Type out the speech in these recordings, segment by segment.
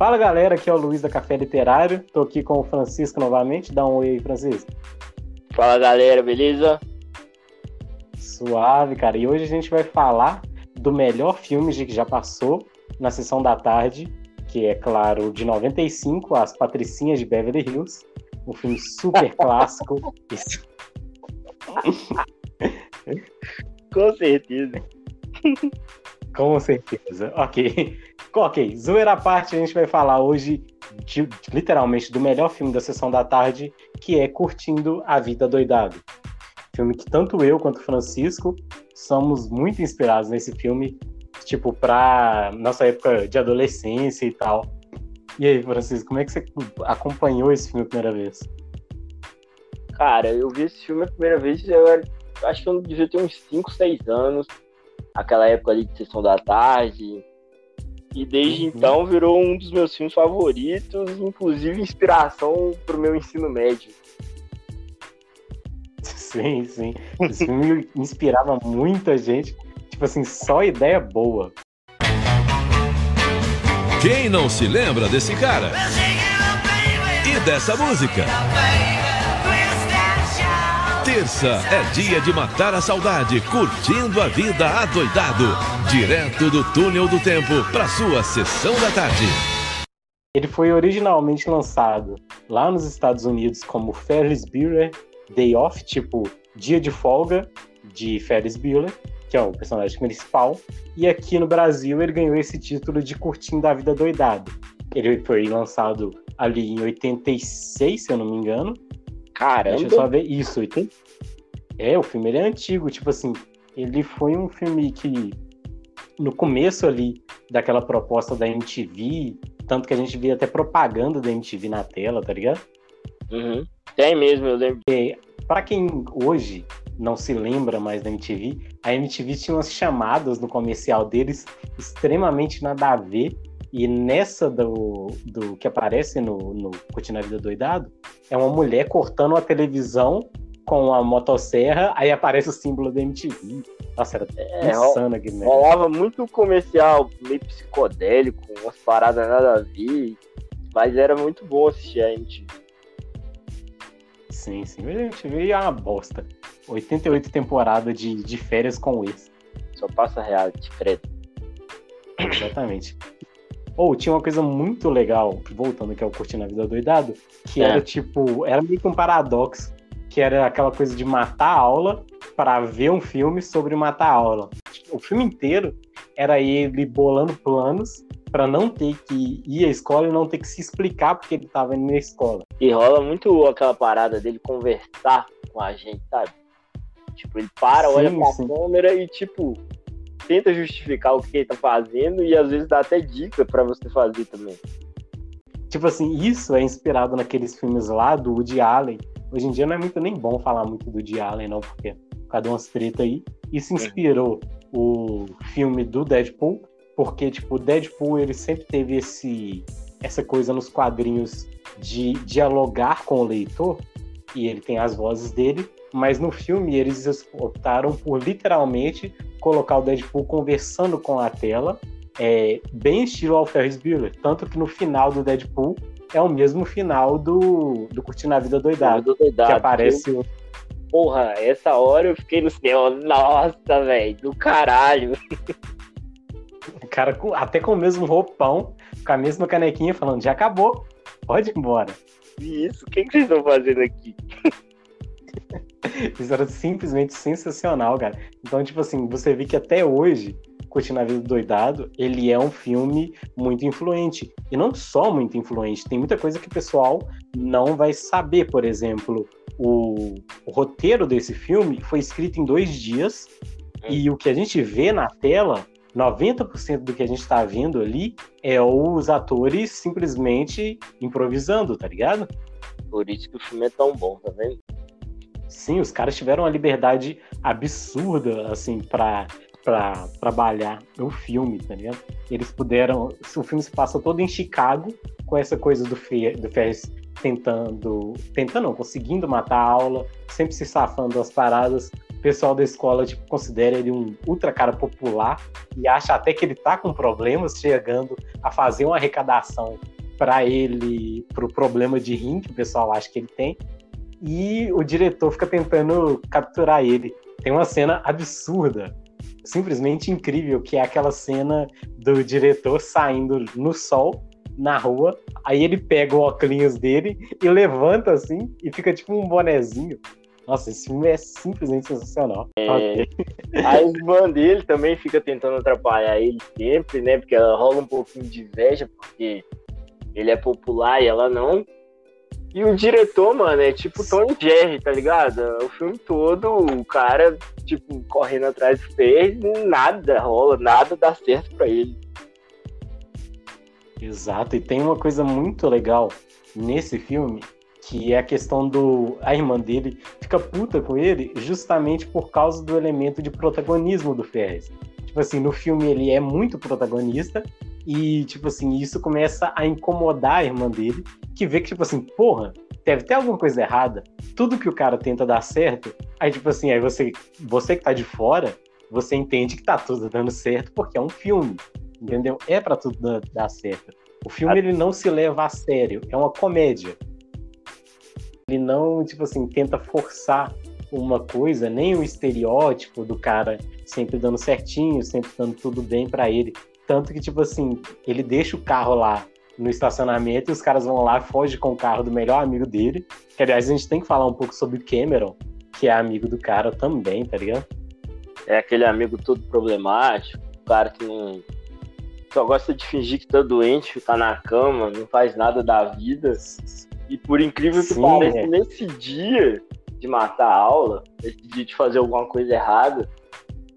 Fala galera, aqui é o Luiz da Café Literário. Tô aqui com o Francisco novamente. Dá um oi aí, Francisco. Fala galera, beleza? Suave, cara. E hoje a gente vai falar do melhor filme que já passou na sessão da tarde, que é, claro, de 95, As Patricinhas de Beverly Hills. Um filme super clássico. Com certeza. Com certeza. Ok. Ok, zoeira à parte, a gente vai falar hoje, de, literalmente, do melhor filme da sessão da tarde, que é Curtindo a Vida Doidado. Filme que tanto eu quanto Francisco somos muito inspirados nesse filme, tipo, pra nossa época de adolescência e tal. E aí, Francisco, como é que você acompanhou esse filme a primeira vez? Cara, eu vi esse filme a primeira vez, eu era, acho que eu devia ter uns 5, 6 anos. Aquela época ali de sessão da tarde. E desde uhum. então virou um dos meus filmes favoritos, inclusive inspiração pro meu ensino médio. Sim, sim. Esse filme inspirava muita gente. Tipo assim, só ideia boa. Quem não se lembra desse cara? E dessa música? Terça é dia de matar a saudade, curtindo a vida adoidado. Direto do túnel do tempo para sua sessão da tarde. Ele foi originalmente lançado lá nos Estados Unidos como Ferris Bueller Day Off, tipo dia de folga de Ferris Bueller, que é o personagem principal. E aqui no Brasil ele ganhou esse título de Curtindo a Vida Doidado. Ele foi lançado ali em 86, se eu não me engano, Caramba! Deixa eu só ver. Isso, 80... É, o filme ele é antigo, tipo assim, ele foi um filme que no começo ali daquela proposta da MTV, tanto que a gente via até propaganda da MTV na tela, tá ligado? Uhum. Tem mesmo, eu lembro. É, para quem hoje não se lembra mais da MTV, a MTV tinha umas chamadas no comercial deles extremamente nada a ver e nessa do, do que aparece no, no Curtindo a Vida Doidado, é uma mulher cortando a televisão com a motosserra, aí aparece o símbolo da MTV. Nossa, era é, insano aquele negócio. Rolava muito comercial, meio psicodélico, umas paradas nada a ver, mas era muito bom assistir a MTV. Sim, sim, a MTV é uma bosta. 88 temporadas de, de férias com esse. Só passa reality, credo. Exatamente. Ou oh, tinha uma coisa muito legal, voltando aqui ao Curtindo a Vida Doidado, que é. era tipo, era meio que um paradoxo, que era aquela coisa de matar a aula para ver um filme sobre matar a aula. O filme inteiro era ele bolando planos para não ter que ir à escola e não ter que se explicar porque ele estava indo na escola. E rola muito aquela parada dele conversar com a gente, sabe? Tipo, ele para, sim, olha pra sim. câmera e tipo, tenta justificar o que ele tá fazendo e às vezes dá até dica para você fazer também. Tipo assim, isso é inspirado naqueles filmes lá do Woody Allen. Hoje em dia não é muito nem bom falar muito do Woody Allen, não, porque cada umas treta aí. Isso inspirou o filme do Deadpool, porque, tipo, o Deadpool, ele sempre teve esse, essa coisa nos quadrinhos de dialogar com o leitor, e ele tem as vozes dele, mas no filme eles optaram por literalmente colocar o Deadpool conversando com a tela, é, bem estilo ao Ferris Bueller. Tanto que no final do Deadpool é o mesmo final do, do Curtindo a Vida Doidado, Doidado que aparece o... Porra, essa hora eu fiquei no cinema, nossa, velho, do caralho. O cara até com o mesmo roupão, com a mesma canequinha, falando, já acabou, pode ir embora. Isso, o que, que vocês estão fazendo aqui? Isso era simplesmente sensacional, cara. Então, tipo assim, você vê que até hoje, Curtindo a Vida do Doidado, ele é um filme muito influente. E não só muito influente, tem muita coisa que o pessoal não vai saber. Por exemplo, o, o roteiro desse filme foi escrito em dois dias, e o que a gente vê na tela 90% do que a gente tá vendo ali é os atores simplesmente improvisando, tá ligado? Por isso que o filme é tão bom, tá vendo? Sim, os caras tiveram uma liberdade absurda, assim, para para trabalhar o filme, tá ligado? Eles puderam. O filme se passa todo em Chicago, com essa coisa do, Fer, do Ferris tentando. Tentando, não, conseguindo matar a aula, sempre se safando das paradas. o pessoal da escola tipo, considera ele um ultra cara popular e acha até que ele tá com problemas, chegando a fazer uma arrecadação para ele, pro problema de rim que o pessoal acha que ele tem. E o diretor fica tentando capturar ele. Tem uma cena absurda, simplesmente incrível, que é aquela cena do diretor saindo no sol na rua, aí ele pega o óculos dele e levanta assim e fica tipo um bonezinho. Nossa, esse filme é simplesmente sensacional. É, a irmã dele também fica tentando atrapalhar ele sempre, né? Porque ela rola um pouquinho de inveja, porque ele é popular e ela não. E o diretor, mano, é tipo Tony Jerry, tá ligado? O filme todo, o cara, tipo, correndo atrás do pé, nada rola, nada dá certo pra ele. Exato, e tem uma coisa muito legal nesse filme, que é a questão do. A irmã dele fica puta com ele justamente por causa do elemento de protagonismo do Ferris. Tipo assim, no filme ele é muito protagonista, e, tipo assim, isso começa a incomodar a irmã dele, que vê que, tipo assim, porra, deve ter alguma coisa errada. Tudo que o cara tenta dar certo, aí, tipo assim, aí você, você que tá de fora, você entende que tá tudo dando certo porque é um filme, entendeu? É para tudo dar certo. O filme ele não se leva a sério, é uma comédia. Ele não, tipo assim, tenta forçar uma coisa, nem o estereótipo do cara sempre dando certinho, sempre dando tudo bem para ele. Tanto que, tipo assim, ele deixa o carro lá no estacionamento e os caras vão lá e fogem com o carro do melhor amigo dele. Que, aliás, a gente tem que falar um pouco sobre o Cameron, que é amigo do cara também, tá ligado? É aquele amigo todo problemático, o cara que não. Só gosta de fingir que tá doente, ficar na cama, não faz nada da vida. E por incrível que Sim, pareça, é. nesse dia de matar a aula, nesse dia de fazer alguma coisa errada,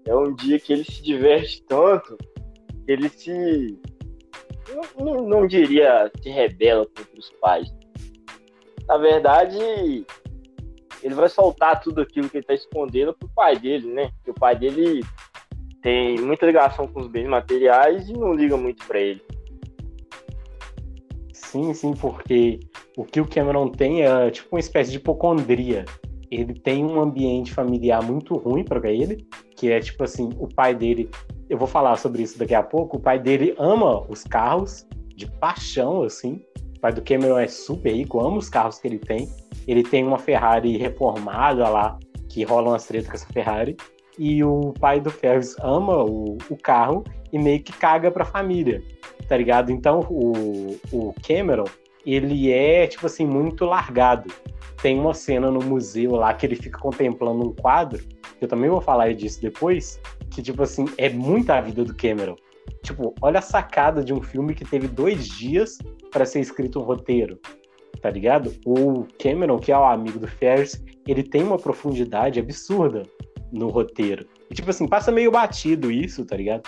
é um dia que ele se diverte tanto ele se. Não, não, diria se rebela contra os pais. Na verdade, ele vai soltar tudo aquilo que ele está escondendo pro pai dele, né? Porque o pai dele tem muita ligação com os bens materiais e não liga muito para ele. Sim, sim, porque o que o Cameron tem é tipo uma espécie de hipocondria. Ele tem um ambiente familiar muito ruim para ele, que é tipo assim, o pai dele eu vou falar sobre isso daqui a pouco. O pai dele ama os carros de paixão, assim. O pai do Cameron é super rico, ama os carros que ele tem. Ele tem uma Ferrari reformada lá, que rola umas tretas com essa Ferrari. E o pai do Ferris ama o, o carro e meio que caga pra família, tá ligado? Então o, o Cameron, ele é, tipo assim, muito largado. Tem uma cena no museu lá que ele fica contemplando um quadro, que eu também vou falar disso depois, que, tipo assim, é muita a vida do Cameron. Tipo, olha a sacada de um filme que teve dois dias para ser escrito um roteiro, tá ligado? O Cameron, que é o amigo do Ferris, ele tem uma profundidade absurda no roteiro. E, tipo assim, passa meio batido isso, tá ligado?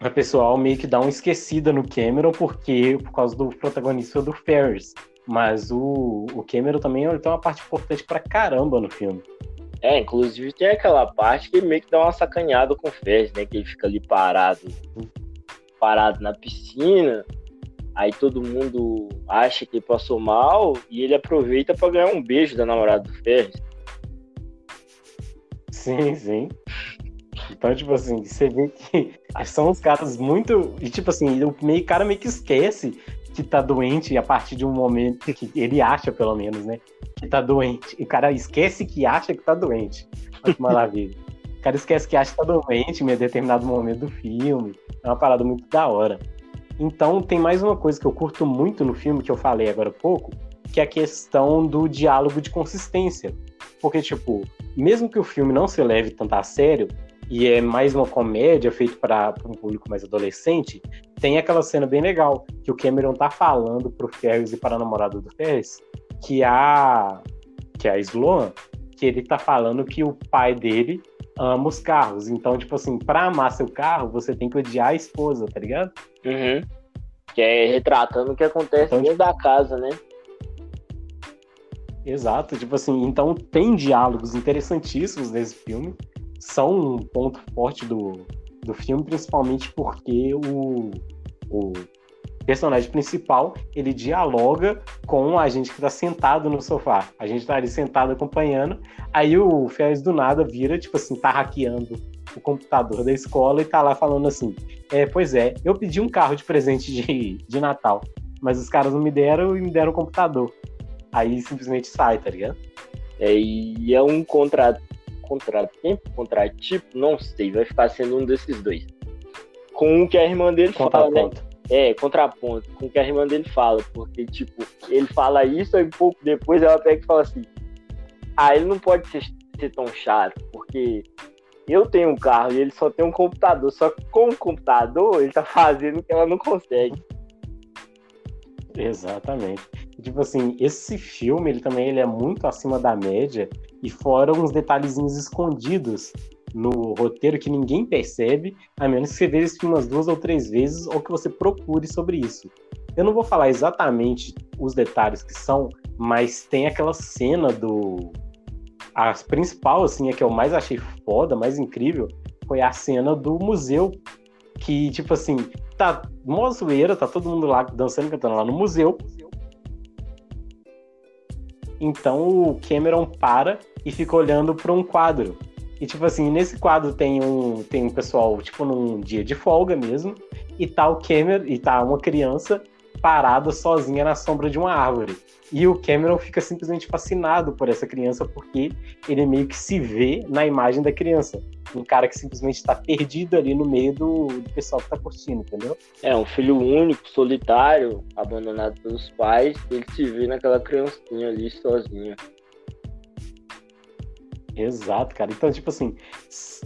A pessoal meio que dá uma esquecida no Cameron porque por causa do protagonista do Ferris. Mas o, o Cameron também ele tem uma parte importante pra caramba no filme. É, inclusive tem aquela parte que meio que dá uma sacaneada com o Fez, né? Que ele fica ali parado, parado na piscina. Aí todo mundo acha que ele passou mal e ele aproveita para ganhar um beijo da namorada do Ferris. Sim, sim. Então, tipo assim, você vê que são os caras muito. E, tipo assim, o meio, cara meio que esquece que tá doente a partir de um momento que ele acha, pelo menos, né? Que tá doente. E o cara esquece que acha que tá doente. Olha que maravilha. O cara esquece que acha que tá doente em determinado momento do filme. É uma parada muito da hora. Então, tem mais uma coisa que eu curto muito no filme, que eu falei agora há pouco, que é a questão do diálogo de consistência. Porque, tipo, mesmo que o filme não se leve tanto a sério, e é mais uma comédia feita para um público mais adolescente, tem aquela cena bem legal que o Cameron tá falando pro Ferris e para a namorada do Ferris que a que a Sloan, que ele tá falando que o pai dele ama os carros. Então, tipo assim, pra amar seu carro, você tem que odiar a esposa, tá ligado? Uhum. Que é retratando o que acontece então, dentro tipo... da casa, né? Exato, tipo assim, então tem diálogos interessantíssimos nesse filme são um ponto forte do, do filme, principalmente porque o, o personagem principal, ele dialoga com a gente que tá sentado no sofá. A gente tá ali sentado acompanhando, aí o Félix do nada vira, tipo assim, tá hackeando o computador da escola e tá lá falando assim: é, pois é, eu pedi um carro de presente de, de Natal, mas os caras não me deram e me deram um computador. Aí simplesmente sai, tá ligado? É, e é um contra, contratempo, contratipo, não sei, vai ficar sendo um desses dois. Com o que a irmã dele fala, né? É, contraponto, com o que a irmã dele fala, porque, tipo, ele fala isso e pouco depois ela pega e fala assim: ah, ele não pode ser, ser tão chato, porque eu tenho um carro e ele só tem um computador, só que com o computador ele tá fazendo o que ela não consegue. Exatamente. Tipo assim, esse filme, ele também ele é muito acima da média e fora uns detalhezinhos escondidos no roteiro que ninguém percebe, a menos que você veja esse filme umas duas ou três vezes ou que você procure sobre isso. Eu não vou falar exatamente os detalhes que são, mas tem aquela cena do. A principal, assim, a que eu mais achei foda, mais incrível, foi a cena do museu. Que, tipo assim, tá mó zoeira, tá todo mundo lá dançando e cantando lá no museu. Então o Cameron para e fica olhando para um quadro. E tipo assim, nesse quadro tem um tem um pessoal, tipo num dia de folga mesmo, e tá o Cameron e tá uma criança parada sozinha na sombra de uma árvore. E o Cameron fica simplesmente fascinado por essa criança porque ele meio que se vê na imagem da criança. Um cara que simplesmente está perdido ali no meio do, do pessoal que está curtindo, entendeu? É, um filho único, solitário, abandonado pelos pais, ele se vê naquela criancinha ali sozinha. Exato, cara. Então, tipo assim,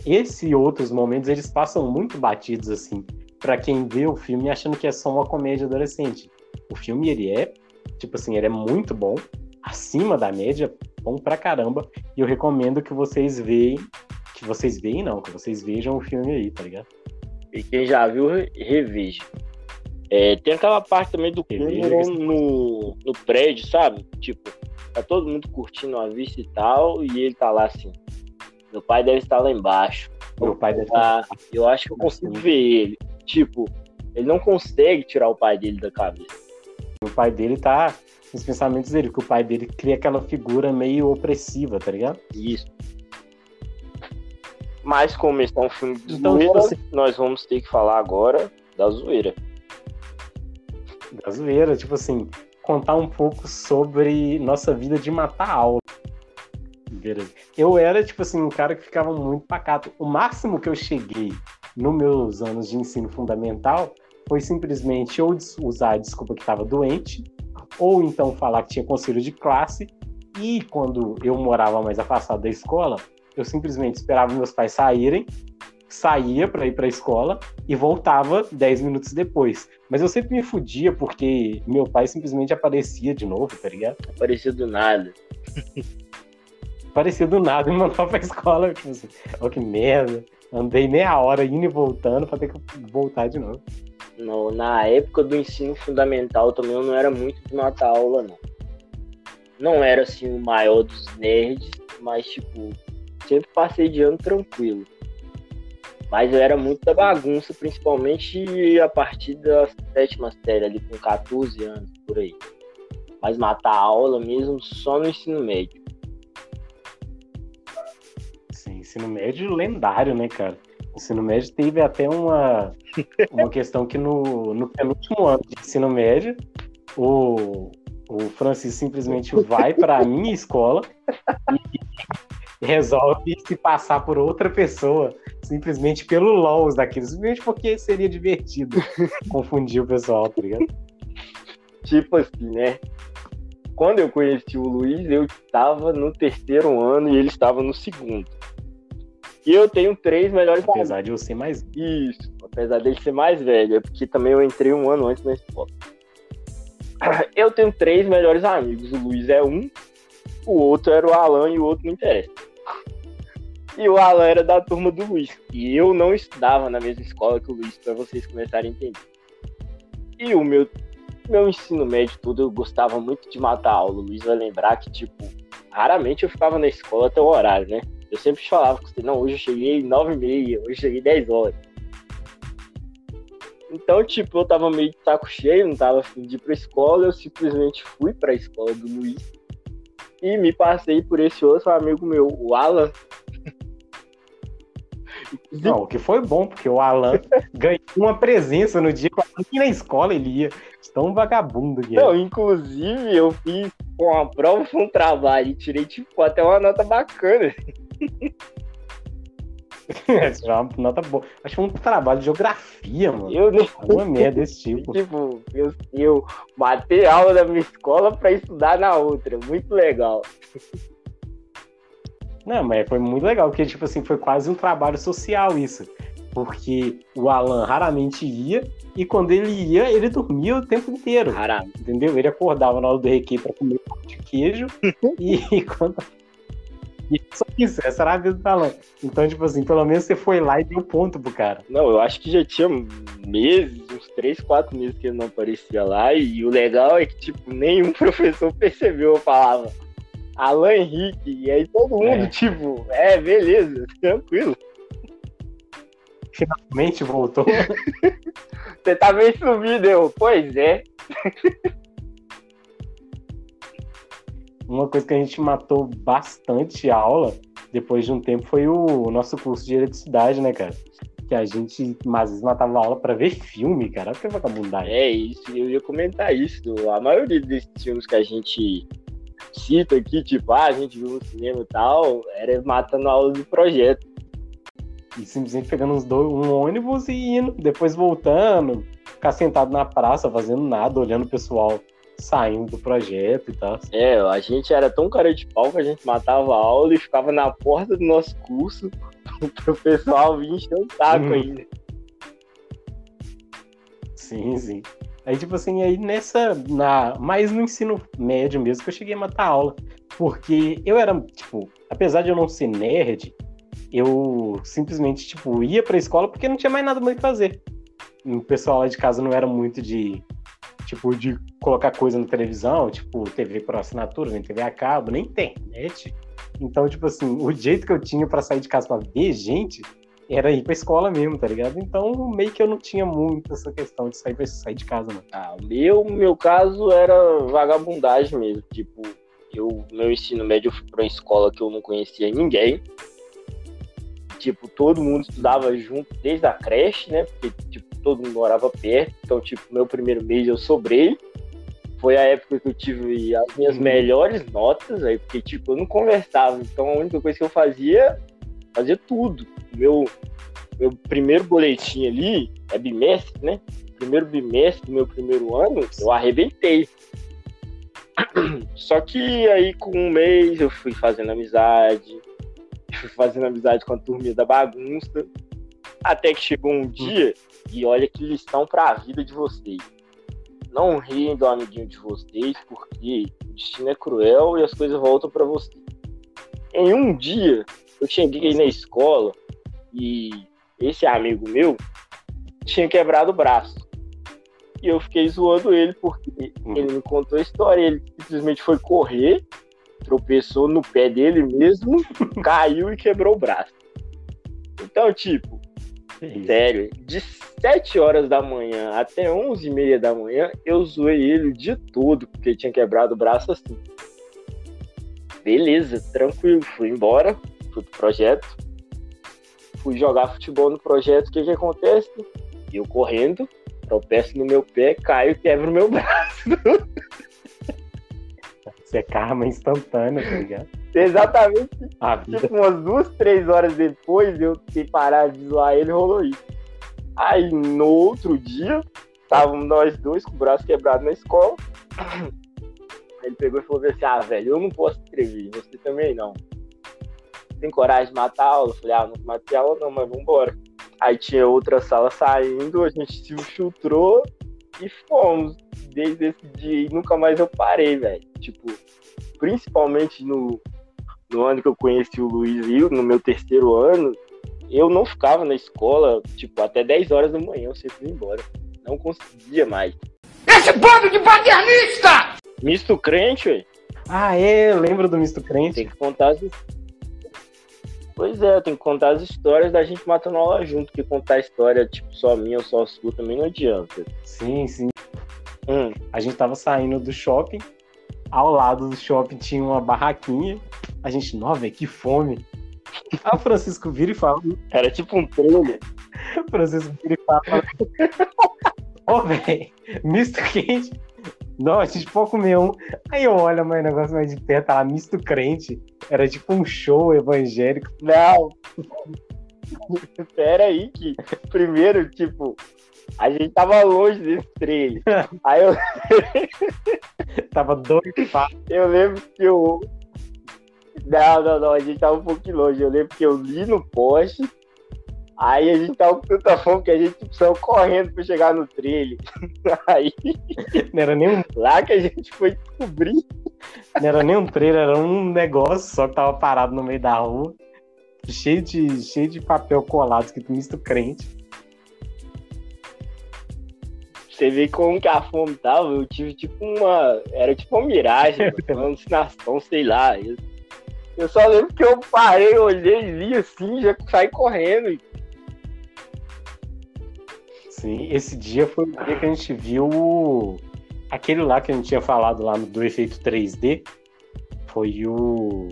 esse e outros momentos, eles passam muito batidos, assim, para quem vê o filme achando que é só uma comédia adolescente. O filme, ele é Tipo assim, ele é muito bom, acima da média, bom pra caramba. E eu recomendo que vocês vejam, que vocês veem não, que vocês vejam o filme aí, tá ligado? E quem já viu, reveja. É, tem aquela parte também do filme no, no prédio, sabe? Tipo, tá todo mundo curtindo a vista e tal, e ele tá lá assim. Meu pai deve estar lá embaixo. Meu pai deve estar. Eu acho que eu consigo ver ele. Tipo, ele não consegue tirar o pai dele da cabeça. O pai dele tá nos pensamentos dele, que o pai dele cria aquela figura meio opressiva, tá ligado? Isso. Mas como esse é um filme de então, zoeira, assim... nós vamos ter que falar agora da zoeira. Da zoeira, tipo assim, contar um pouco sobre nossa vida de matar aula. Eu era, tipo assim, um cara que ficava muito pacato. O máximo que eu cheguei nos meus anos de ensino fundamental foi simplesmente ou usar a desculpa que estava doente, ou então falar que tinha conselho de classe, e quando eu morava mais afastado da escola, eu simplesmente esperava meus pais saírem, saía para ir para a escola e voltava 10 minutos depois. Mas eu sempre me fudia porque meu pai simplesmente aparecia de novo, tá ligado? Aparecia do nada. aparecia do nada e me mandava pra escola. Tipo assim, oh, que merda. Andei meia hora indo e voltando pra ter que voltar de novo no, na época do ensino fundamental também eu não era muito de matar aula, não. Não era assim o maior dos nerds, mas tipo, sempre passei de ano tranquilo. Mas eu era muito da bagunça, principalmente a partir da sétima série, ali com 14 anos, por aí. Mas matar aula mesmo só no ensino médio. Ensino médio lendário, né, cara? ensino médio teve até uma, uma questão que no, no penúltimo ano de ensino médio, o, o Francisco simplesmente vai para a minha escola e resolve se passar por outra pessoa, simplesmente pelo LOLs daquilo, simplesmente porque seria divertido confundir o pessoal, tá ligado? Tipo assim, né? Quando eu conheci o Luiz, eu estava no terceiro ano e ele estava no segundo. E eu tenho três melhores Apesar amigos. de eu ser mais Isso, apesar dele ser mais velho, é porque também eu entrei um ano antes na escola. Eu tenho três melhores amigos. O Luiz é um, o outro era o Alan e o outro não interessa. E o Alan era da turma do Luiz. E eu não estudava na mesma escola que o Luiz, para vocês começarem a entender. E o meu, meu ensino médio todo, eu gostava muito de matar aula. O Luiz vai lembrar que, tipo, raramente eu ficava na escola até o horário, né? Eu sempre falava com você, não, hoje eu cheguei 9 e meia, hoje eu cheguei 10 horas. Então, tipo, eu tava meio de saco cheio, não tava afim de ir pra escola, eu simplesmente fui pra escola do Luiz e me passei por esse outro amigo meu, o Alan. Não, o que foi bom, porque o Alan ganhou uma presença no dia que na escola ele ia. Tão vagabundo que Não, inclusive eu fiz uma prova, um trabalho e tirei, tipo, até uma nota bacana. Essa é uma nota boa. Acho que foi um trabalho de geografia, mano. Eu nem. Uma merda desse tipo. tipo, eu, eu matei aula da minha escola pra estudar na outra. Muito legal. Não, mas foi muito legal, porque, tipo assim, foi quase um trabalho social isso. Porque o Alan raramente ia, e quando ele ia, ele dormia o tempo inteiro. Raramente. Entendeu? Ele acordava na hora do recreio pra comer um de queijo, e quando só isso, essa era a vida do Alan. Então, tipo assim, pelo menos você foi lá e deu ponto pro cara. Não, eu acho que já tinha meses, uns 3, 4 meses que ele não aparecia lá. E o legal é que, tipo, nenhum professor percebeu. Eu falava, Alan Henrique. E aí todo mundo, é. tipo, é, beleza, tranquilo. Finalmente voltou. você tá meio sumido, eu. Pois é. uma coisa que a gente matou bastante aula depois de um tempo foi o nosso curso de eletricidade, né, cara? Que a gente às vezes matava aula para ver filme, cara. Olha que vagabundagem. É isso, eu ia comentar isso. A maioria desses filmes que a gente cita aqui, tipo, ah, a gente viu no cinema e tal, era matando a aula do projeto. E simplesmente pegando uns dois, um ônibus e indo, depois voltando, ficar sentado na praça, fazendo nada, olhando o pessoal saindo do projeto e tal. É, a gente era tão cara de pau que a gente matava a aula e ficava na porta do nosso curso pro pessoal vir encher o saco uhum. ainda. Sim, sim. Aí, tipo assim, aí nessa. Na, mais no ensino médio mesmo que eu cheguei a matar aula. Porque eu era, tipo, apesar de eu não ser nerd, eu simplesmente, tipo, ia pra escola porque não tinha mais nada mais que fazer. O pessoal lá de casa não era muito de tipo, de colocar coisa na televisão, tipo, TV por assinatura, nem TV a cabo, nem tem internet. Então, tipo assim, o jeito que eu tinha para sair de casa pra ver gente era ir pra escola mesmo, tá ligado? Então, meio que eu não tinha muito essa questão de sair, sair de casa, não. Ah, meu, meu caso era vagabundagem mesmo. Tipo, eu, meu ensino médio, eu fui pra uma escola que eu não conhecia ninguém. Tipo, todo mundo estudava junto desde a creche, né? Porque, tipo, todo mundo morava perto, então, tipo, meu primeiro mês eu sobrei. Foi a época que eu tive as minhas uhum. melhores notas, aí, porque, tipo, eu não conversava, então a única coisa que eu fazia, fazia tudo. Meu, meu primeiro boletim ali, é bimestre, né? Primeiro bimestre do meu primeiro ano, eu arrebentei. Só que aí, com um mês, eu fui fazendo amizade, fui fazendo amizade com a turminha da bagunça, até que chegou um dia e olha que lição para a vida de vocês. Não riem do amiguinho de vocês, porque o destino é cruel e as coisas voltam para vocês. Em um dia, eu cheguei na escola e esse amigo meu tinha quebrado o braço. E eu fiquei zoando ele porque uhum. ele me contou a história. Ele simplesmente foi correr, tropeçou no pé dele mesmo, caiu e quebrou o braço. Então, tipo, Sério, de 7 horas da manhã até 11 e meia da manhã, eu zoei ele dia todo, porque ele tinha quebrado o braço assim. Beleza, tranquilo, fui embora, fui pro projeto, fui jogar futebol no projeto, o que que acontece? Eu correndo, tropeço no meu pé, caio e quebro o meu braço. Isso é karma instantânea, tá ligado? Exatamente. tipo, umas duas, três horas depois, eu ter parado de zoar ele, rolou isso. Aí, no outro dia, estávamos nós dois com o braço quebrado na escola. Aí ele pegou e falou assim, ah, velho, eu não posso escrever, você também não. Tem coragem de matar a aula? Eu falei, ah, não matei a aula não, mas vambora. Aí tinha outra sala saindo, a gente se infiltrou e fomos. Desde esse dia e nunca mais eu parei, velho. Tipo, principalmente no, no ano que eu conheci o Luiz Rio, no meu terceiro ano, eu não ficava na escola, tipo, até 10 horas da manhã, eu sempre ia embora. Não conseguia mais. Esse bando de paternista! Misto crente, ué. Ah, é, eu lembro do misto crente. Tem que contar as... Pois é, eu tenho que contar as histórias da gente matando aula junto, porque contar a história, tipo, só minha ou só sua também não adianta. Sim, sim. Hum, A gente tava saindo do shopping, ao lado do shopping tinha uma barraquinha. A gente, velho, que fome. O Francisco vira e fala, era tipo um trailer. o Francisco vira e fala, ô, velho, misto quente. Não, a gente pode comer um. Aí eu olho mais o negócio mais de perto, tá lá, misto crente. Era tipo um show evangélico. Não. Pera aí, que primeiro, tipo, a gente tava longe desse trailer. Aí eu, Tava doido eu lembro que eu. Não, não, não, a gente tava um pouquinho longe. Eu lembro que eu li no poste. Aí a gente tava com tanta fome que a gente precisava correndo pra chegar no trailer. Aí Não era nem um, lá que a gente foi descobrir. não era nem um trailer, era um negócio só que tava parado no meio da rua. Cheio de, cheio de papel colado, escrito misto crente. Você vê como que a fome tava. Eu tive tipo uma. Era tipo uma miragem, uma alucinação, sei lá. Eu só lembro que eu parei, olhei, vi assim, já saí correndo. Sim, esse dia foi o dia que a gente viu aquele lá que a gente tinha falado lá do efeito 3D. Foi o.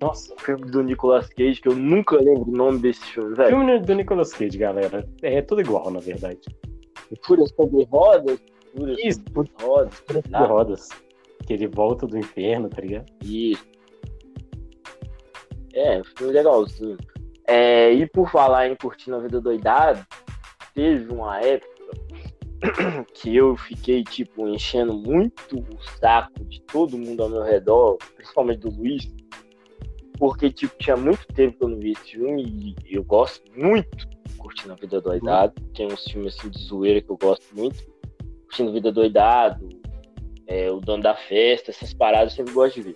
Nossa, O filme do Nicolas Cage, que eu nunca lembro o nome desse filme, velho. filme do Nicolas Cage, galera. É tudo igual, na verdade. Fúria sobre rodas. Fúria Isso, sobre rodas. De lá. rodas. Que ele volta do inferno, tá ligado? Isso. É, foi legalzinho. É, e por falar em curtindo a vida doidada, teve uma época que eu fiquei, tipo, enchendo muito o saco de todo mundo ao meu redor, principalmente do Luiz, porque, tipo, tinha muito tempo que eu não vi esse filme e eu gosto muito curtindo a vida doidada. Tem uns filmes assim de zoeira que eu gosto muito. Curtindo a vida doidado, é, o dono da festa, essas paradas eu sempre gosto de ver.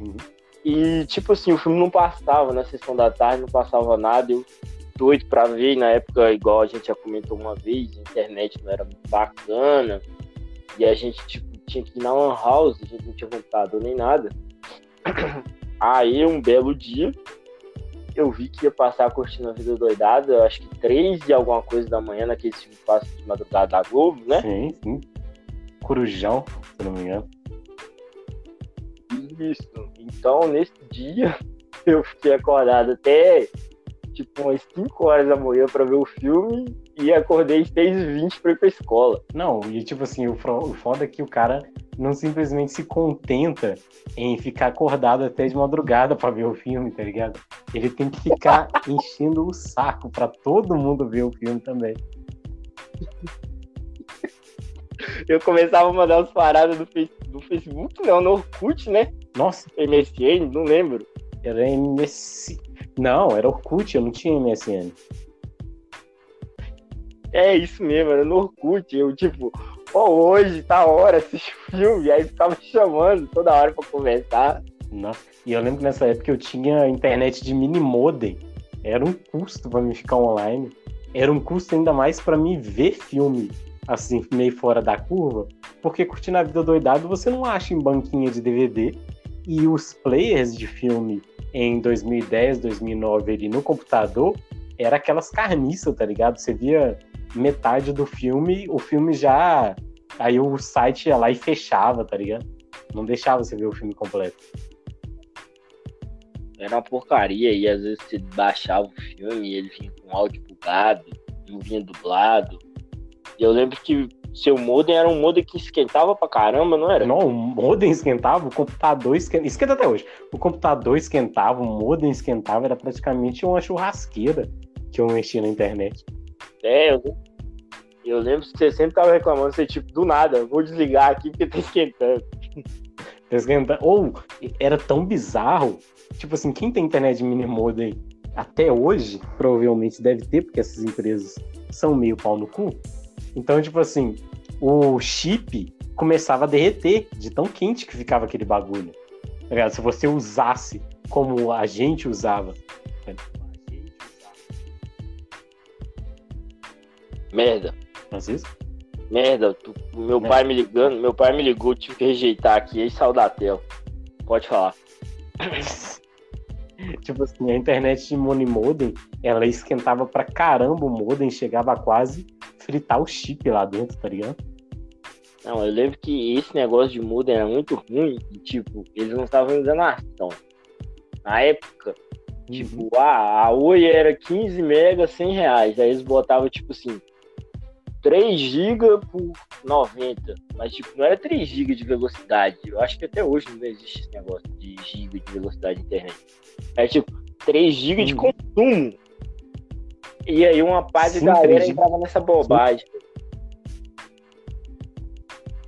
Uhum. E, tipo assim, o filme não passava na sessão da tarde, não passava nada. Eu doido pra ver. Na época, igual a gente já comentou uma vez, a internet não era muito bacana. E a gente, tipo, tinha que ir na Lan House, a gente não tinha computador nem nada. Aí, um belo dia, eu vi que ia passar curtindo a vida doidada, eu acho que três e alguma coisa da manhã, naquele filme que passa de madrugada da Globo, né? Sim, sim. Corujão, se não me engano. Isso. Então, nesse dia, eu fiquei acordado até tipo umas 5 horas da manhã pra ver o filme e acordei às 6h20 pra ir pra escola. Não, e tipo assim, o, foda é que o cara não simplesmente se contenta em ficar acordado até de madrugada pra ver o filme, tá ligado? Ele tem que ficar enchendo o saco pra todo mundo ver o filme também. Eu começava a mandar as paradas do, do Facebook, não, no Orkut, né? Nossa, MSN, não lembro. era MS. Não, era Orkut, eu não tinha MSN. É isso mesmo, era no Orkut. Eu, tipo, ó, hoje tá hora, assiste o filme. Aí ficava me chamando toda hora pra conversar. Nossa. E eu lembro que nessa época eu tinha internet de mini modem. Era um custo pra me ficar online. Era um custo ainda mais pra me ver filme, assim, meio fora da curva. Porque curtindo a vida doidado você não acha em banquinha de DVD. E os players de filme em 2010, 2009 ali no computador era aquelas carniças, tá ligado? Você via metade do filme, o filme já. Aí o site ia lá e fechava, tá ligado? Não deixava você ver o filme completo. Era uma porcaria. E às vezes você baixava o filme e ele vinha com áudio bugado, não vinha dublado. Eu lembro que seu modem era um modem que esquentava pra caramba, não era? Não, o modem esquentava, o computador esquentava. Esquenta até hoje. O computador esquentava, o modem esquentava, era praticamente uma churrasqueira que eu mexia na internet. É, eu, eu lembro que você sempre tava reclamando, você tipo, do nada, vou desligar aqui porque tá esquentando. Esquenta- Ou era tão bizarro, tipo assim, quem tem internet de mini modem até hoje, provavelmente deve ter, porque essas empresas são meio pau no cu. Então, tipo assim, o chip começava a derreter de tão quente que ficava aquele bagulho. Tá? Se você usasse como a gente usava. Merda, Francisco? merda, tu- meu Né? pai me ligando, meu pai me ligou, tive que rejeitar aqui, e saiu da tela. Pode falar. tipo assim, a internet de Money Modem, ela esquentava pra caramba o modem, chegava a quase fritar o chip lá dentro, tá ligado? Não, eu lembro que esse negócio de modem era muito ruim e, tipo, eles não estavam enganação. Na época, uhum. tipo, a, a Oi era 15 megas, 100 reais. Aí eles botavam, tipo assim, 3 GB por 90. Mas, tipo, não era 3 GB de velocidade. Eu acho que até hoje não existe esse negócio de GB de velocidade de internet. Era, tipo, 3 GB de consumo. E aí uma parte da galera entrava nessa bobagem. Sim.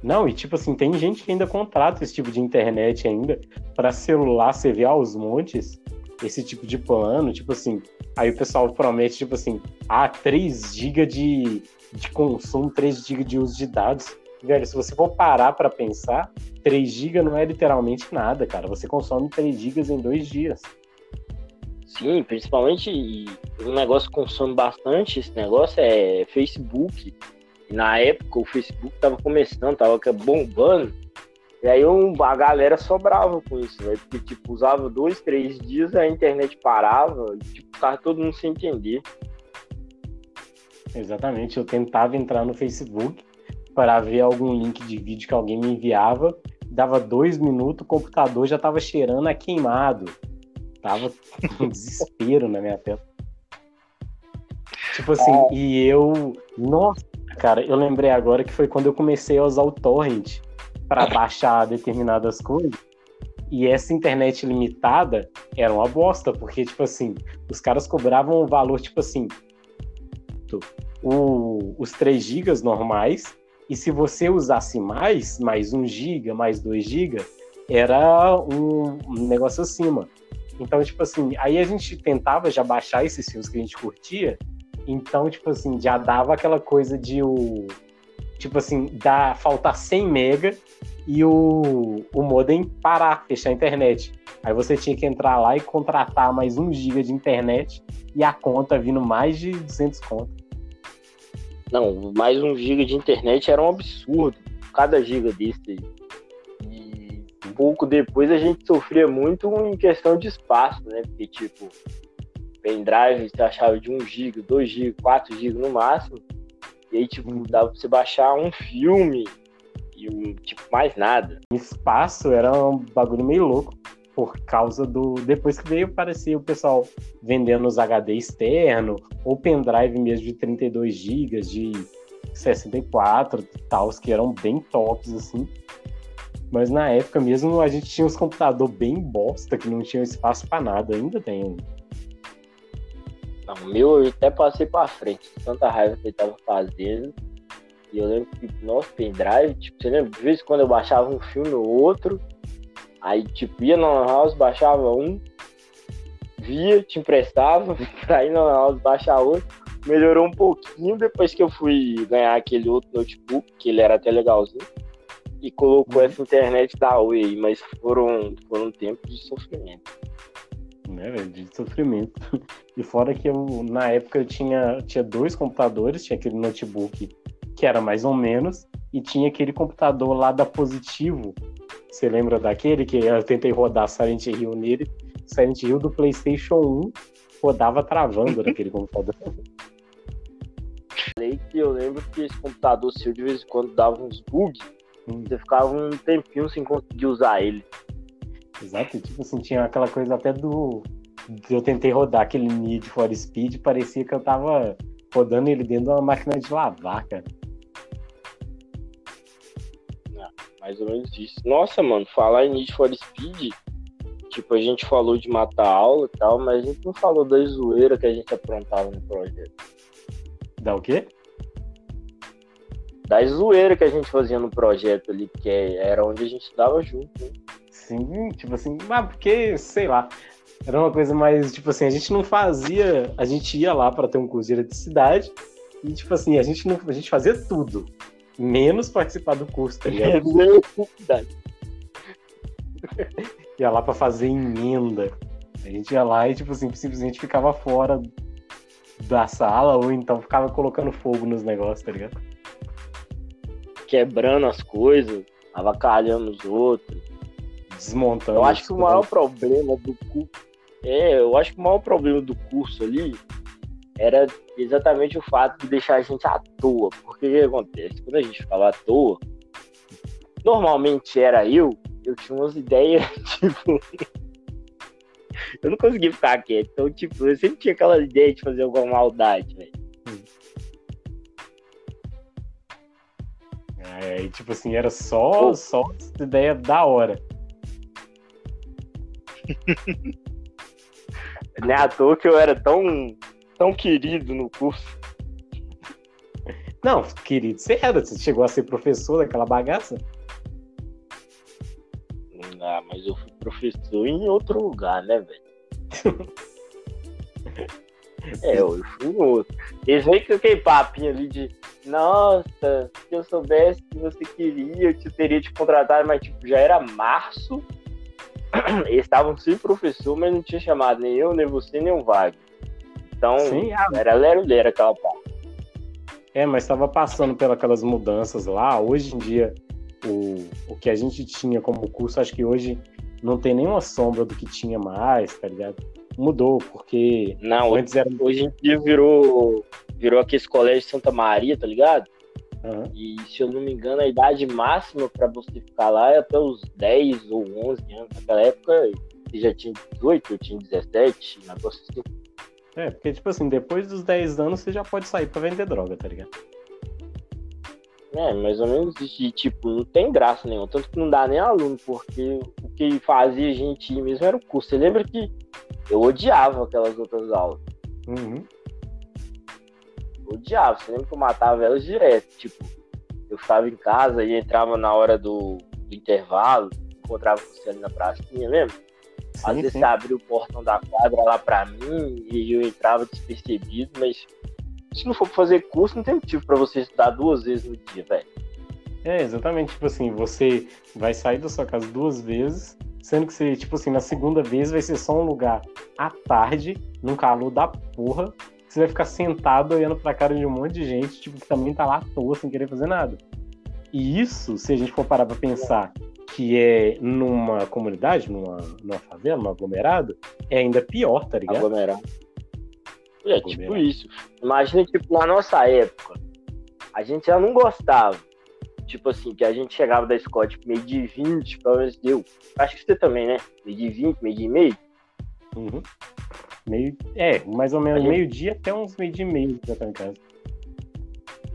Não, e tipo assim, tem gente que ainda contrata esse tipo de internet ainda para celular, você vê aos montes esse tipo de plano, tipo assim, aí o pessoal promete, tipo assim, ah, 3 GB de, de consumo, 3 GB de uso de dados. Velho, se você for parar para pensar, 3 GB não é literalmente nada, cara. Você consome 3 GB em dois dias. Sim, principalmente um negócio que consome bastante esse negócio é Facebook na época o Facebook tava começando, tava bombando. E aí a galera sobrava com isso, né? Porque, tipo, usava dois, três dias, a internet parava, e, tipo, tava todo mundo sem entender. Exatamente, eu tentava entrar no Facebook para ver algum link de vídeo que alguém me enviava, dava dois minutos, o computador já tava cheirando a queimado. Tava um desespero na minha tela. Tipo assim, é... e eu. Nossa, Cara, eu lembrei agora que foi quando eu comecei a usar o torrent para baixar determinadas coisas. E essa internet limitada era uma bosta, porque, tipo assim, os caras cobravam um valor, tipo assim, o, os 3 gigas normais, e se você usasse mais, mais 1 giga, mais 2 giga, era um, um negócio acima. Então, tipo assim, aí a gente tentava já baixar esses filmes que a gente curtia, então, tipo assim, já dava aquela coisa de o. Tipo assim, dá, faltar 100 mega e o, o modem parar, fechar a internet. Aí você tinha que entrar lá e contratar mais 1 GB de internet e a conta vindo mais de 200 contas. Não, mais 1 GB de internet era um absurdo. Cada giga desse. Pouco depois a gente sofria muito em questão de espaço, né? Porque, tipo, pendrive você achava de 1 GB, 2 GB, 4 GB no máximo. E aí, tipo, uhum. dava pra você baixar um filme e um, tipo, mais nada. Espaço era um bagulho meio louco. Por causa do. Depois que veio aparecer o pessoal vendendo os HD externo, ou pendrive mesmo de 32 GB, de 64 e tal, que eram bem tops, assim. Mas na época mesmo a gente tinha uns computador bem bosta, que não tinha espaço para nada. Ainda tem não, o meu eu até passei pra frente, tanta raiva que ele tava fazendo. E eu lembro que, nosso pendrive, tipo, você lembra? De vez em quando eu baixava um filme ou outro, aí, tipo, ia na House, baixava um, via, te emprestava, pra ir na House baixar outro. Melhorou um pouquinho depois que eu fui ganhar aquele outro notebook, que ele era até legalzinho, e colocou uhum. essa internet da Oi, mas foram, foram tempos de sofrimento né, de sofrimento. E fora que eu, na época, eu tinha, tinha dois computadores, tinha aquele notebook que era mais ou menos, e tinha aquele computador lá da Positivo. Você lembra daquele que eu tentei rodar Silent Hill nele? Silent Hill do PlayStation 1 rodava travando naquele computador. Falei que eu lembro que esse computador seu de vez em quando dava uns bugs. Você ficava um tempinho sem conseguir usar ele. Exato, tipo assim, tinha aquela coisa até do. Eu tentei rodar aquele Need for Speed, parecia que eu tava rodando ele dentro de uma máquina de lavar, cara. Não, mais ou menos isso. Nossa, mano, falar em Need for Speed, tipo, a gente falou de matar aula e tal, mas a gente não falou da zoeira que a gente aprontava no projeto. Da o quê? Da zoeira que a gente fazia no projeto ali, porque era onde a gente estava junto, né? Sim, tipo assim, mas porque, sei lá, era uma coisa mais, tipo assim, a gente não fazia, a gente ia lá para ter um curso de eletricidade e, tipo assim, a gente, não, a gente fazia tudo, menos participar do curso, tá ligado? ia lá para fazer emenda. A gente ia lá e, tipo assim, simplesmente ficava fora da sala ou então ficava colocando fogo nos negócios, tá ligado? Quebrando as coisas, avacalhando os outros desmontando. Eu acho que o maior problema do curso, É, eu acho que o maior problema do curso ali era exatamente o fato de deixar a gente à toa. Porque o que acontece? Quando a gente ficava à toa, normalmente era eu, eu tinha umas ideias, tipo. eu não conseguia ficar quieto. Então, tipo, eu sempre tinha aquela ideia de fazer alguma maldade, velho. E tipo assim, era só, oh. só ideia da hora. Não é à toa que eu era tão, tão querido no curso. Não, querido, você era. Você chegou a ser professor daquela bagaça? Ah, mas eu fui professor em outro lugar, né, velho? é, eu fui em outro. Eles veem que aquele papinho ali de nossa, se eu soubesse que você queria, eu te teria te contratado, mas tipo, já era março. Eles estavam sem professor, mas não tinha chamado nem eu, nem você, nem o Wagner. Então, Sim, ah, era lero-lero aquela parte. É, mas estava passando pelas mudanças lá. Hoje em dia, o, o que a gente tinha como curso, acho que hoje não tem nenhuma sombra do que tinha mais, tá ligado? Mudou, porque não, antes era... hoje em dia virou virou aquele colégio Santa Maria, tá ligado? Uhum. E se eu não me engano, a idade máxima para você ficar lá é até os 10 ou 11 anos. Naquela época, você já tinha 18, eu tinha 17, negócio assim. É, porque, tipo assim, depois dos 10 anos você já pode sair pra vender droga, tá ligado? É, mais ou menos isso. E, tipo, não tem graça nenhuma. Tanto que não dá nem aluno, porque o que fazia a gente ir mesmo era o curso. Você lembra que eu odiava aquelas outras aulas? Uhum odiava. Você lembra que eu matava elas direto? Tipo, eu ficava em casa e entrava na hora do, do intervalo, encontrava você ali na pracinha, lembra? Sim, Às vezes sim. você abria o portão da quadra lá pra mim e eu entrava despercebido, mas se não for pra fazer curso, não tem motivo para você estudar duas vezes no dia, velho. É, exatamente. Tipo assim, você vai sair da sua casa duas vezes, sendo que você, tipo assim, na segunda vez vai ser só um lugar à tarde, num calor da porra, você vai ficar sentado olhando pra cara de um monte de gente, tipo, que também tá lá à toa, sem querer fazer nada. E isso, se a gente for parar pra pensar que é numa comunidade, numa, numa favela, num aglomerado, é ainda pior, tá ligado? Aglomerado. É, aglomerado. tipo isso. Imagina, tipo, na nossa época, a gente já não gostava. Tipo assim, que a gente chegava da escola, tipo, meio de 20, pelo menos deu. Acho que você também, né? Meio de 20, meio de meio. Uhum. Meio, é, mais ou menos meio-dia até uns meio-dia e meio já tá em casa.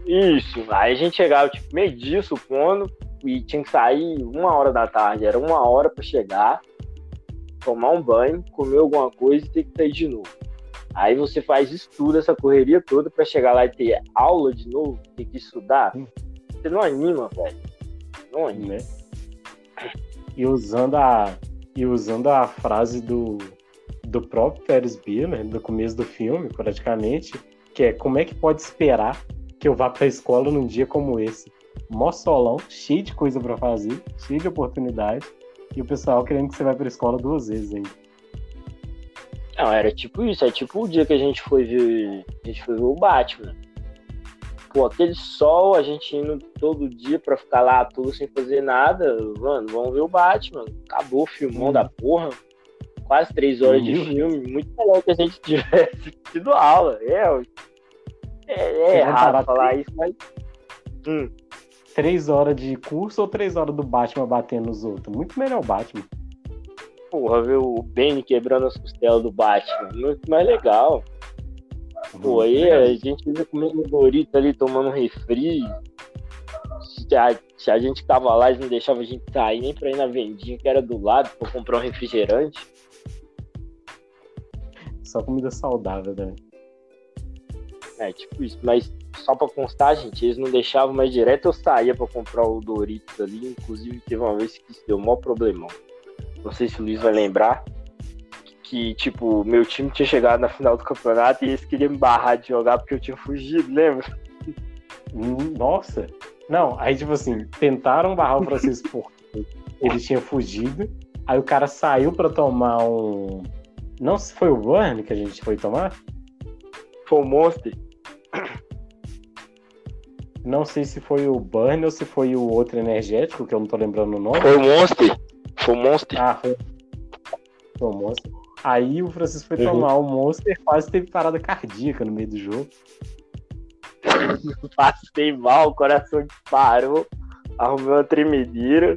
Isso, aí a gente chegava tipo meio-dia, supondo, e tinha que sair uma hora da tarde, era uma hora para chegar, tomar um banho, comer alguma coisa e ter que sair de novo. Aí você faz estudo, essa correria toda para chegar lá e ter aula de novo, ter que estudar. Você não anima, velho. Não anima. Né? E usando a e usando a frase do do próprio Ferris Bueller, do começo do filme, praticamente, que é como é que pode esperar que eu vá para a escola num dia como esse? Mó solão, cheio de coisa para fazer, cheio de oportunidade, e o pessoal querendo que você vá para a escola duas vezes ainda. Não, era tipo isso, é tipo o dia que a gente foi ver, a gente foi ver o Batman. Pô, aquele sol, a gente indo todo dia pra ficar lá tudo sem fazer nada, mano, vamos ver o Batman. Acabou o filmão hum. da porra quase três horas de filme, muito melhor que a gente tivesse tido aula. É, é, é errado falar três, isso, mas. Hum. Três horas de curso ou três horas do Batman batendo nos outros? Muito melhor o Batman. Porra, ver o Benny quebrando as costelas do Batman. Muito mais legal. Pô, aí a gente ia comendo Dorito ali, tomando refri. Se a, se a gente tava lá, eles não deixavam a gente sair nem pra ir na vendinha que era do lado pra comprar um refrigerante. Só comida saudável, né? É, tipo isso. Mas só pra constar, gente, eles não deixavam mais direto, eu saía pra comprar o Doritos ali. Inclusive, teve uma vez que isso deu um maior problemão. Não sei se o Luiz vai lembrar. Que, tipo, meu time tinha chegado na final do campeonato e eles queriam me barrar de jogar porque eu tinha fugido, lembra? Hum, nossa! Não, aí, tipo assim, tentaram barrar o Francisco porque ele tinha fugido. Aí o cara saiu pra tomar um, não se foi o Burn que a gente foi tomar? Foi o Monster. Não sei se foi o Burn ou se foi o outro energético, que eu não tô lembrando o nome. Foi o Monster. Foi o Monster. Ah, foi, foi o Monster. Aí o Francisco foi tomar o Monster quase teve parada cardíaca no meio do jogo. Passei mal, o coração disparou, arrumei uma tremedeira.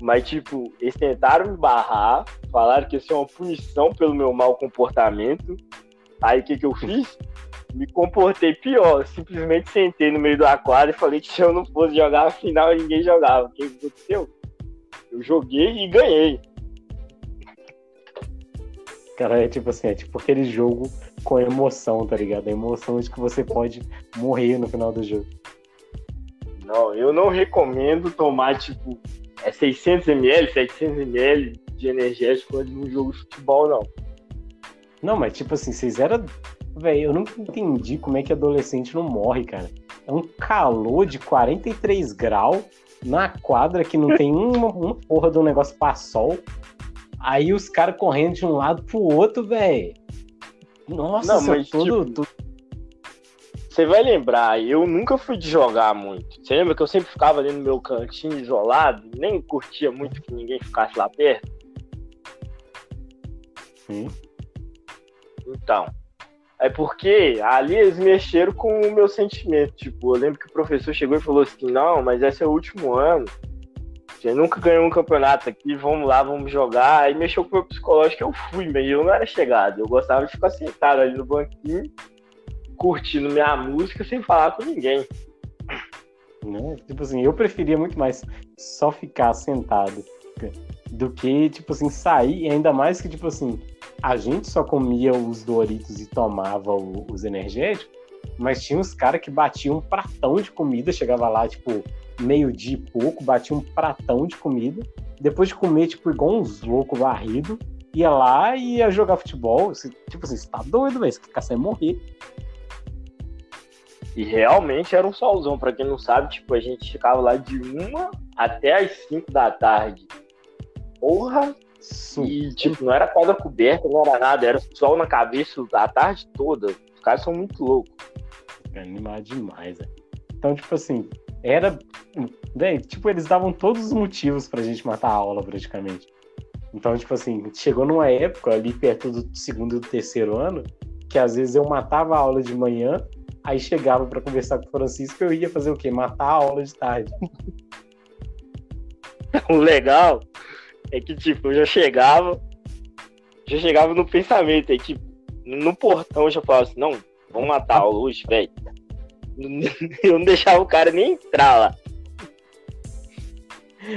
Mas, tipo, eles tentaram me barrar, falaram que isso é uma punição pelo meu mau comportamento. Aí o que, que eu fiz? Me comportei pior. Simplesmente sentei no meio da quadra e falei que se eu não fosse jogar a final, ninguém jogava. O que aconteceu? Eu joguei e ganhei. Cara, é tipo assim, é tipo aquele jogo com emoção, tá ligado? A emoção de que você pode morrer no final do jogo. Não, eu não recomendo tomar, tipo, é 600ml, 700ml de energético antes de um jogo de futebol, não. Não, mas tipo assim, vocês eram. Velho, eu nunca entendi como é que adolescente não morre, cara. É um calor de 43 graus na quadra que não tem uma, uma porra de um negócio pra sol. Aí os caras correndo de um lado pro outro, velho. Nossa, não, mas, todo, tipo, Você vai lembrar, eu nunca fui de jogar muito. Você lembra que eu sempre ficava ali no meu cantinho isolado, nem curtia muito que ninguém ficasse lá perto? Sim. Então, é porque ali eles mexeram com o meu sentimento. Tipo, eu lembro que o professor chegou e falou assim: não, mas esse é o último ano. Você nunca ganhou um campeonato aqui, vamos lá, vamos jogar. Aí mexeu com o meu psicológico, eu fui, mas eu não era chegado. Eu gostava de ficar sentado ali no banquinho, curtindo minha música sem falar com ninguém. Né? Tipo assim, eu preferia muito mais só ficar sentado do que, tipo assim, sair, e ainda mais que, tipo assim, a gente só comia os Doritos e tomava os energéticos, mas tinha uns caras que batiam um pratão de comida, chegava lá, tipo, meio-dia e pouco, batia um pratão de comida, depois de comer, tipo, igual uns loucos varridos, ia lá e ia jogar futebol. Tipo assim, você tá doido, velho, você quer sem morrer. E realmente era um solzão, pra quem não sabe, tipo, a gente ficava lá de uma até as cinco da tarde. Porra! E, tipo, não era quadra coberta, não era nada, era sol na cabeça a tarde toda. Os caras são muito loucos. É animado demais, velho. Então, tipo assim, era. Véio, tipo, eles davam todos os motivos pra gente matar a aula, praticamente. Então, tipo assim, chegou numa época ali perto do segundo e do terceiro ano, que às vezes eu matava a aula de manhã, aí chegava para conversar com o Francisco, eu ia fazer o quê? Matar a aula de tarde. O legal é que, tipo, eu já chegava, já chegava no pensamento, aí, tipo, no portão eu já falava assim, não, vamos matar aula hoje, velho. Eu não deixava o cara nem entrar lá.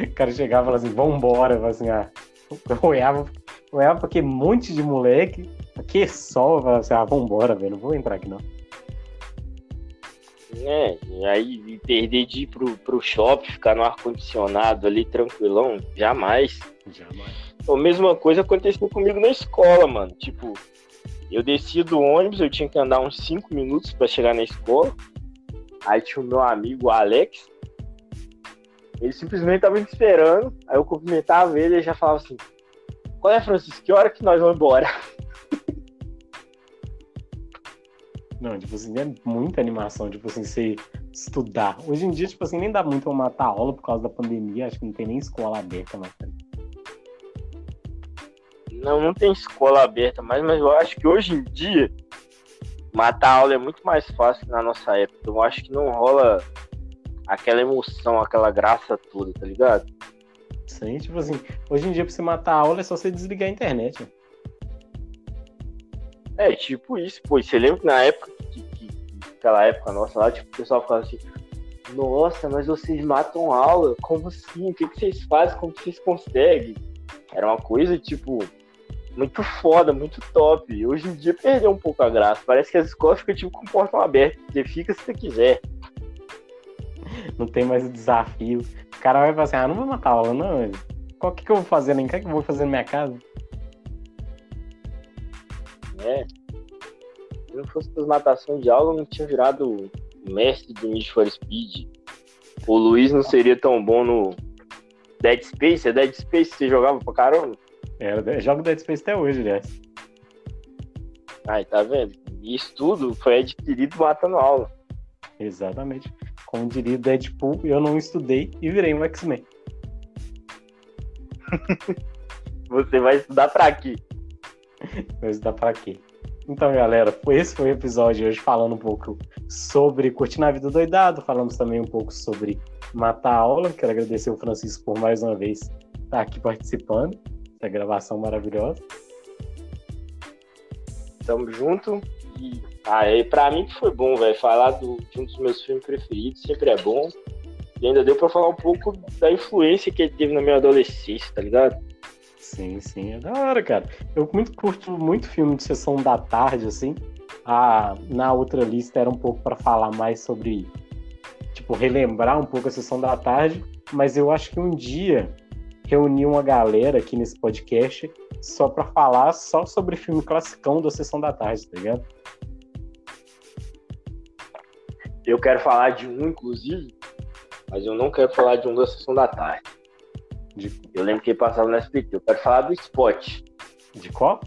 O cara chegava e falava assim, vambora, assim, ah, eu olhava, olhava pra aquele monte de moleque, que sol, eu falava assim, ah, vambora, velho, não vou entrar aqui não. É, e aí perder de ir pro, pro shopping, ficar no ar-condicionado ali tranquilão, jamais. Jamais. A mesma coisa aconteceu comigo na escola, mano. Tipo, eu desci do ônibus, eu tinha que andar uns 5 minutos para chegar na escola. Aí tinha o meu amigo Alex. Ele simplesmente tava me esperando. Aí eu cumprimentava ele e já falava assim: Qual é, Francisco? Que hora que nós vamos embora? Não, tipo assim, é muita animação, tipo assim, você estudar. Hoje em dia, tipo assim, nem dá muito pra matar aula por causa da pandemia, acho que não tem nem escola aberta mais. Não, não tem escola aberta mais, mas eu acho que hoje em dia matar a aula é muito mais fácil que na nossa época. Eu acho que não rola aquela emoção, aquela graça toda, tá ligado? Sim, tipo assim, hoje em dia pra você matar a aula é só você desligar a internet. Né? É, tipo isso, pô. Você lembra que na época, que, que, aquela época nossa lá, tipo, o pessoal ficava assim, nossa, mas vocês matam aula? Como assim? O que, que vocês fazem? Como vocês conseguem? Era uma coisa, tipo, muito foda, muito top. Hoje em dia perdeu um pouco a graça. Parece que as escolas ficam tipo com portão aberto. Você fica se você quiser. Não tem mais o desafio. O cara vai falar assim, ah, não vou matar aula, não. Qual que, que eu vou fazer nem? O que, que eu vou fazer na minha casa? É. Se não fosse por matações de aula, eu não tinha virado mestre do Need for Speed. O Luiz não seria tão bom no Dead Space. É Dead Space que você jogava pra caramba? É, jogo Dead Space até hoje, aliás. Ai, tá vendo? Isso tudo foi adquirido matando aula. Exatamente. Como diria Deadpool, eu não estudei e virei um Você vai estudar pra quê? Mas dá pra quê? Então, galera, esse foi o episódio hoje falando um pouco sobre curtir na vida doidado, falamos também um pouco sobre matar a aula. Quero agradecer o Francisco por mais uma vez estar aqui participando dessa gravação maravilhosa. Tamo junto. E aí, pra mim foi bom, velho. Falar do, de um dos meus filmes preferidos sempre é bom. E ainda deu pra falar um pouco da influência que ele teve na minha adolescência, tá ligado? Sim, sim, é da hora, cara. Eu muito curto muito filme de sessão da tarde, assim. Ah, na outra lista era um pouco para falar mais sobre, tipo, relembrar um pouco a sessão da tarde, mas eu acho que um dia reunir uma galera aqui nesse podcast só para falar só sobre filme classicão da sessão da tarde, tá ligado? Eu quero falar de um, inclusive, mas eu não quero falar de um da sessão da tarde. De... Eu lembro que ele passava no SBT. Eu quero falar do Spot. De qual?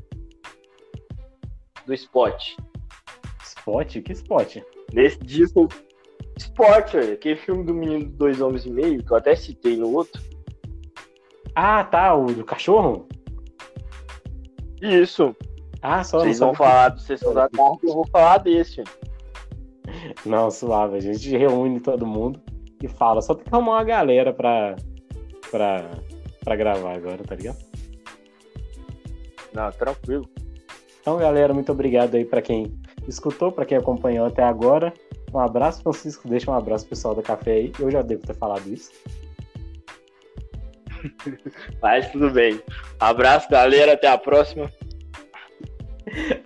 Do Spot. Spot? Que Spot? Nesse disco. Spot. Aquele filme do menino Dois Homens e Meio, que eu até citei no outro. Ah, tá. O do cachorro? Isso. Ah, só Vocês vão falar do Sessão da Tarde, eu vou falar desse. Não, suave. A gente reúne todo mundo e fala. Só tem que arrumar uma galera pra, pra, pra gravar agora, tá ligado? Não, tranquilo. Então, galera, muito obrigado aí pra quem escutou, pra quem acompanhou até agora. Um abraço, Francisco. Deixa um abraço pessoal da Café aí. Eu já devo ter falado isso. Mas tudo bem. Abraço, galera. Até a próxima.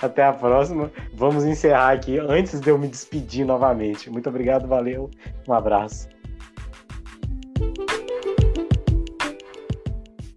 Até a próxima. Vamos encerrar aqui antes de eu me despedir novamente. Muito obrigado, valeu. Um abraço.